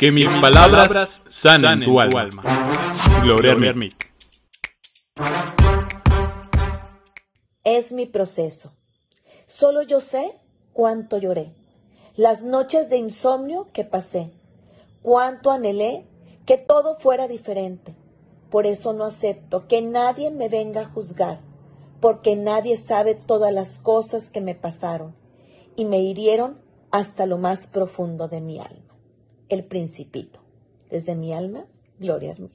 Que mis, palabras, sanen, tu, alma. Gloria, Gloria Es mi proceso. Solo yo sé cuánto lloré. Las noches de insomnio que pasé. Cuánto anhelé que todo fuera diferente. Por eso no acepto que nadie me venga a juzgar, porque nadie sabe todas las cosas que me pasaron y me hirieron hasta lo más profundo de mi alma el principito. Desde mi alma, Gloria Armit.